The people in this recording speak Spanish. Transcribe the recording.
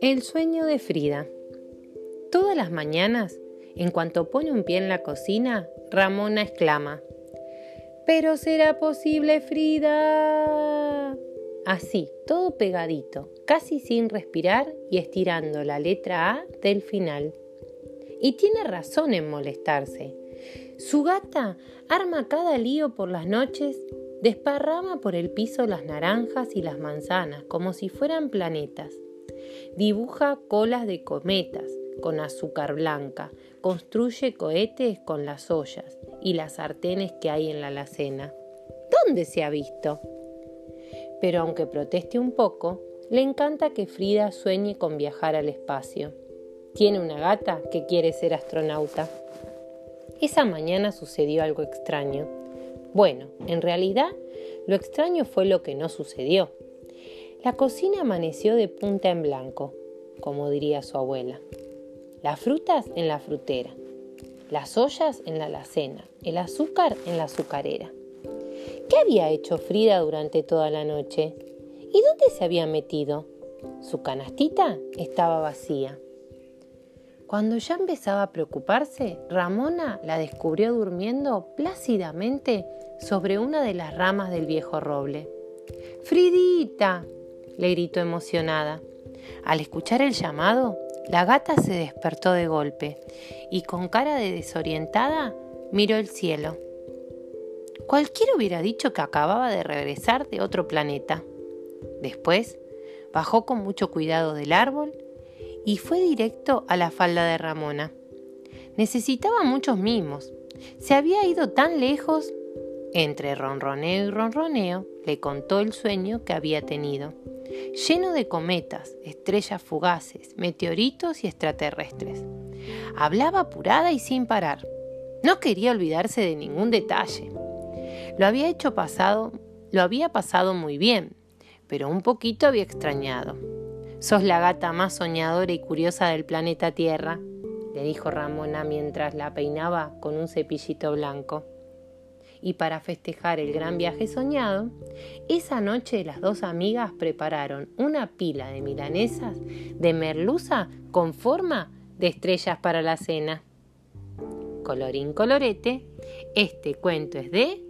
El sueño de Frida. Todas las mañanas, en cuanto pone un pie en la cocina, Ramona exclama, ¿Pero será posible, Frida? Así, todo pegadito, casi sin respirar y estirando la letra A del final. Y tiene razón en molestarse. Su gata arma cada lío por las noches, desparrama por el piso las naranjas y las manzanas como si fueran planetas Dibuja colas de cometas con azúcar blanca, construye cohetes con las ollas y las sartenes que hay en la alacena. ¿Dónde se ha visto? Pero aunque proteste un poco, le encanta que Frida sueñe con viajar al espacio. Tiene una gata que quiere ser astronauta. Esa mañana sucedió algo extraño. Bueno, en realidad, lo extraño fue lo que no sucedió. La cocina amaneció de punta en blanco, como diría su abuela. Las frutas en la frutera, las ollas en la alacena, el azúcar en la azucarera. ¿Qué había hecho Frida durante toda la noche? ¿Y dónde se había metido? Su canastita estaba vacía. Cuando ya empezaba a preocuparse, Ramona la descubrió durmiendo plácidamente sobre una de las ramas del viejo roble. Fridita, le gritó emocionada. Al escuchar el llamado, la gata se despertó de golpe y con cara de desorientada miró el cielo. Cualquiera hubiera dicho que acababa de regresar de otro planeta. Después, bajó con mucho cuidado del árbol y fue directo a la falda de Ramona. Necesitaba muchos mimos. Se había ido tan lejos. Entre ronroneo y ronroneo, le contó el sueño que había tenido lleno de cometas, estrellas fugaces, meteoritos y extraterrestres. Hablaba apurada y sin parar. No quería olvidarse de ningún detalle. Lo había hecho pasado, lo había pasado muy bien, pero un poquito había extrañado. Sos la gata más soñadora y curiosa del planeta Tierra, le dijo Ramona mientras la peinaba con un cepillito blanco y para festejar el gran viaje soñado, esa noche las dos amigas prepararon una pila de milanesas de merluza con forma de estrellas para la cena. Colorín colorete, este cuento es de...